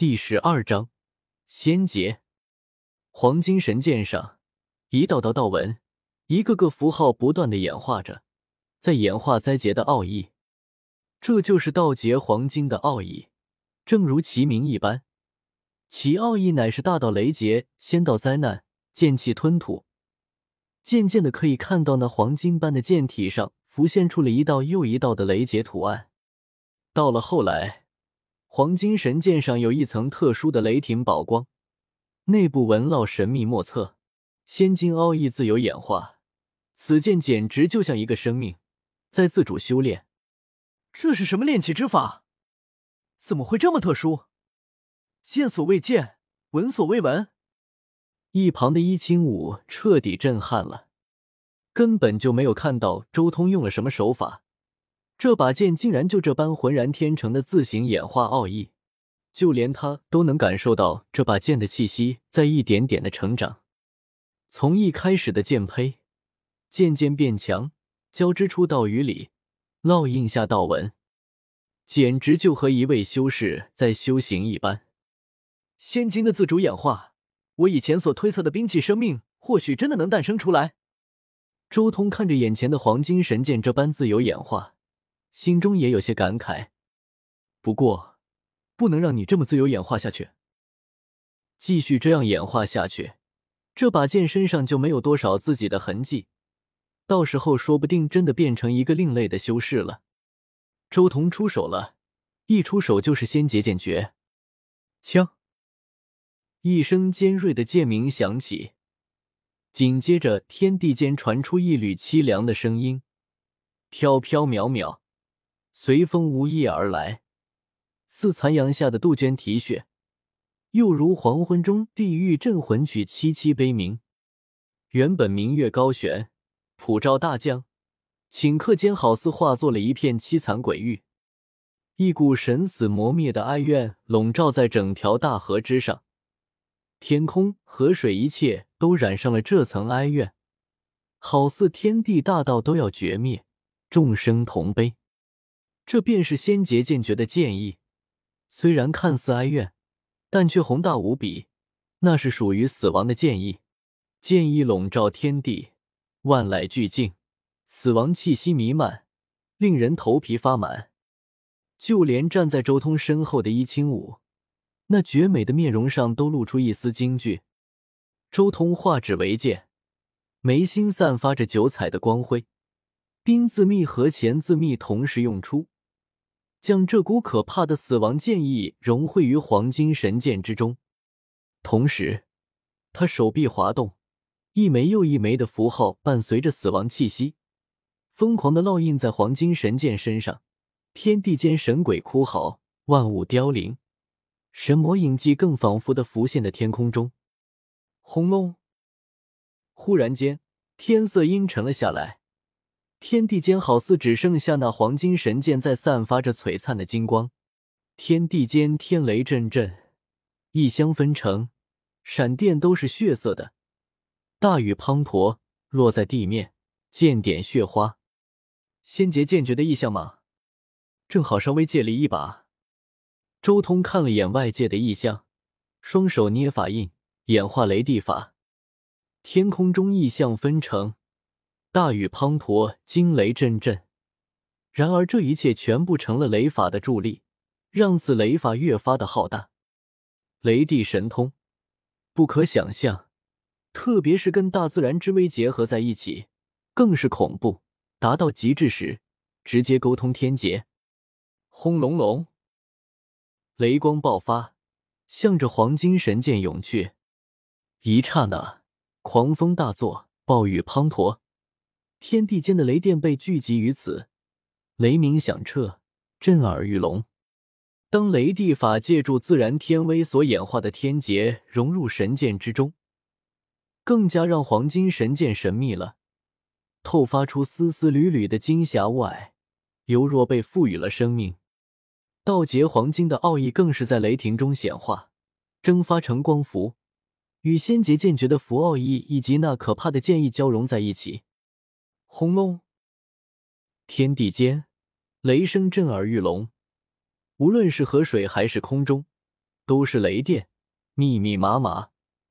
第十二章，仙劫。黄金神剑上，一道道道纹，一个个符号不断的演化着，在演化灾劫的奥义。这就是道劫黄金的奥义，正如其名一般，其奥义乃是大道雷劫，仙道灾难，剑气吞吐。渐渐的，可以看到那黄金般的剑体上浮现出了一道又一道的雷劫图案。到了后来。黄金神剑上有一层特殊的雷霆宝光，内部纹烙神秘莫测，仙金奥义自由演化。此剑简直就像一个生命，在自主修炼。这是什么炼气之法？怎么会这么特殊？见所未见，闻所未闻。一旁的伊清武彻底震撼了，根本就没有看到周通用了什么手法。这把剑竟然就这般浑然天成的自行演化奥义，就连他都能感受到这把剑的气息在一点点的成长。从一开始的剑胚，渐渐变强，交织出道雨里烙印下道纹，简直就和一位修士在修行一般。仙金的自主演化，我以前所推测的兵器生命，或许真的能诞生出来。周通看着眼前的黄金神剑这般自由演化。心中也有些感慨，不过不能让你这么自由演化下去。继续这样演化下去，这把剑身上就没有多少自己的痕迹，到时候说不定真的变成一个另类的修士了。周彤出手了，一出手就是仙劫剑诀，枪！一声尖锐的剑鸣响起，紧接着天地间传出一缕凄凉的声音，飘飘渺渺。随风无翼而来，似残阳下的杜鹃啼血，又如黄昏中地狱镇魂曲凄凄悲鸣。原本明月高悬，普照大江，顷刻间好似化作了一片凄惨鬼域，一股神死魔灭的哀怨笼罩在整条大河之上，天空、河水，一切都染上了这层哀怨，好似天地大道都要绝灭，众生同悲。这便是仙劫剑诀的剑意，虽然看似哀怨，但却宏大无比。那是属于死亡的剑意，剑意笼罩天地，万籁俱静，死亡气息弥漫，令人头皮发麻。就连站在周通身后的伊清武，那绝美的面容上都露出一丝惊惧。周通化指为剑，眉心散发着九彩的光辉，冰字秘和钱字秘同时用出。将这股可怕的死亡剑意融汇于黄金神剑之中，同时，他手臂滑动，一枚又一枚的符号伴随着死亡气息，疯狂的烙印在黄金神剑身上。天地间神鬼哭嚎，万物凋零，神魔影迹更仿佛的浮现在天空中。轰隆！忽然间，天色阴沉了下来。天地间好似只剩下那黄金神剑在散发着璀璨的金光，天地间天雷阵阵，异香纷呈，闪电都是血色的，大雨滂沱落在地面，剑点血花。仙劫剑诀的意象吗？正好稍微借力一把。周通看了眼外界的异象，双手捏法印，演化雷地法。天空中异象纷呈。大雨滂沱，惊雷阵阵。然而，这一切全部成了雷法的助力，让此雷法越发的浩大。雷地神通，不可想象，特别是跟大自然之威结合在一起，更是恐怖。达到极致时，直接沟通天劫。轰隆隆，雷光爆发，向着黄金神剑涌去。一刹那，狂风大作，暴雨滂沱。天地间的雷电被聚集于此，雷鸣响彻，震耳欲聋。当雷地法借助自然天威所演化的天劫融入神剑之中，更加让黄金神剑神秘了，透发出丝丝缕缕的金霞雾霭，犹若被赋予了生命。道劫黄金的奥义更是在雷霆中显化，蒸发成光符，与仙劫剑诀的符奥义以及那可怕的剑意交融在一起。轰隆！天地间雷声震耳欲聋，无论是河水还是空中，都是雷电，密密麻麻，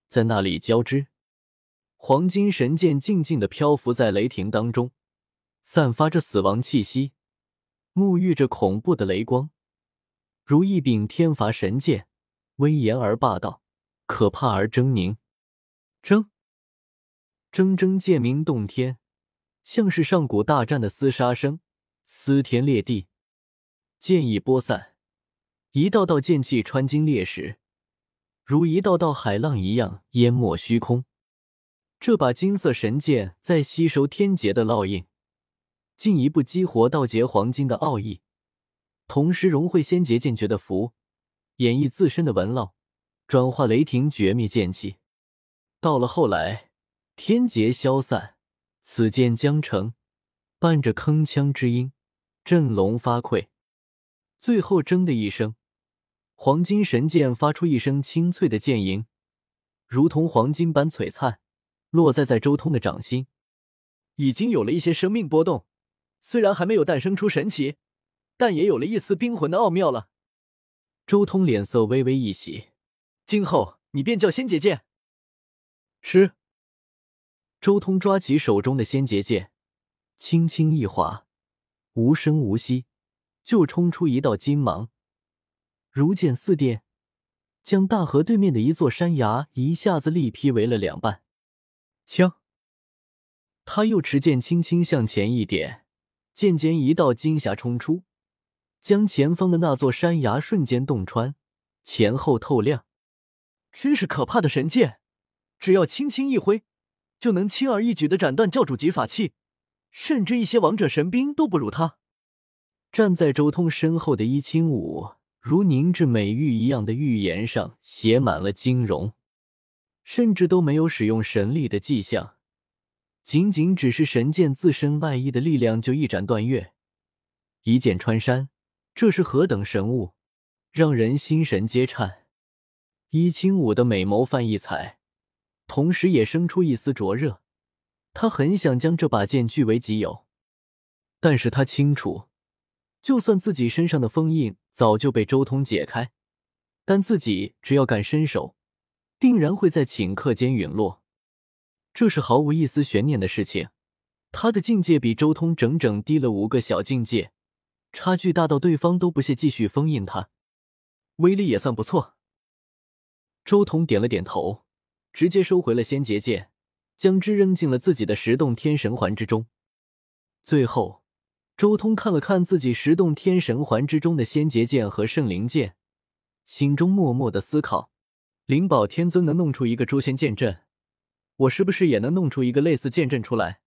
在那里交织。黄金神剑静静的漂浮在雷霆当中，散发着死亡气息，沐浴着恐怖的雷光，如一柄天罚神剑，威严而霸道，可怕而狰狞。铮铮铮剑鸣动天，像是上古大战的厮杀声，撕天裂地，剑意播散，一道道剑气穿金裂石，如一道道海浪一样淹没虚空。这把金色神剑在吸收天劫的烙印，进一步激活道劫黄金的奥义，同时融汇仙劫剑诀的符，演绎自身的纹烙，转化雷霆绝灭剑气。到了后来，天劫消散，此剑将成，伴着铿锵之音，振聋发聩。最后，铮的一声，黄金神剑发出一声清脆的剑吟，如同黄金般璀璨。落在在周通的掌心，已经有了一些生命波动，虽然还没有诞生出神奇，但也有了一丝冰魂的奥妙了。周通脸色微微一喜，今后你便叫仙姐剑。吃。周通抓起手中的仙劫剑，轻轻一划，无声无息，就冲出一道金芒，如剑似电，将大河对面的一座山崖一下子力劈为了两半。枪，他又持剑轻轻向前一点，剑尖一道金霞冲出，将前方的那座山崖瞬间洞穿，前后透亮。真是可怕的神剑，只要轻轻一挥，就能轻而易举的斩断教主级法器，甚至一些王者神兵都不如他。站在周通身后的伊清武，如凝脂美玉一样的玉颜上写满了金融。甚至都没有使用神力的迹象，仅仅只是神剑自身外衣的力量就一斩断月，一剑穿山，这是何等神物，让人心神皆颤。伊清武的美眸泛异彩，同时也生出一丝灼热。他很想将这把剑据为己有，但是他清楚，就算自己身上的封印早就被周通解开，但自己只要敢伸手。定然会在顷刻间陨落，这是毫无一丝悬念的事情。他的境界比周通整整低了五个小境界，差距大到对方都不屑继续封印他，威力也算不错。周通点了点头，直接收回了仙劫剑，将之扔进了自己的十洞天神环之中。最后，周通看了看自己十洞天神环之中的仙劫剑和圣灵剑，心中默默的思考。灵宝天尊能弄出一个诛仙剑阵，我是不是也能弄出一个类似剑阵出来？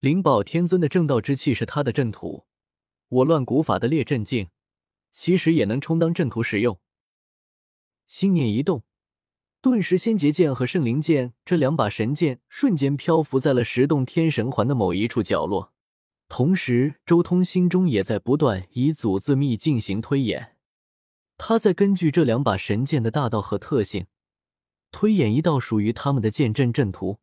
灵宝天尊的正道之气是他的阵图，我乱古法的列阵境其实也能充当阵图使用。心念一动，顿时仙劫剑和圣灵剑这两把神剑瞬间漂浮在了十洞天神环的某一处角落。同时，周通心中也在不断以祖字秘进行推演。他在根据这两把神剑的大道和特性，推演一道属于他们的剑阵阵图。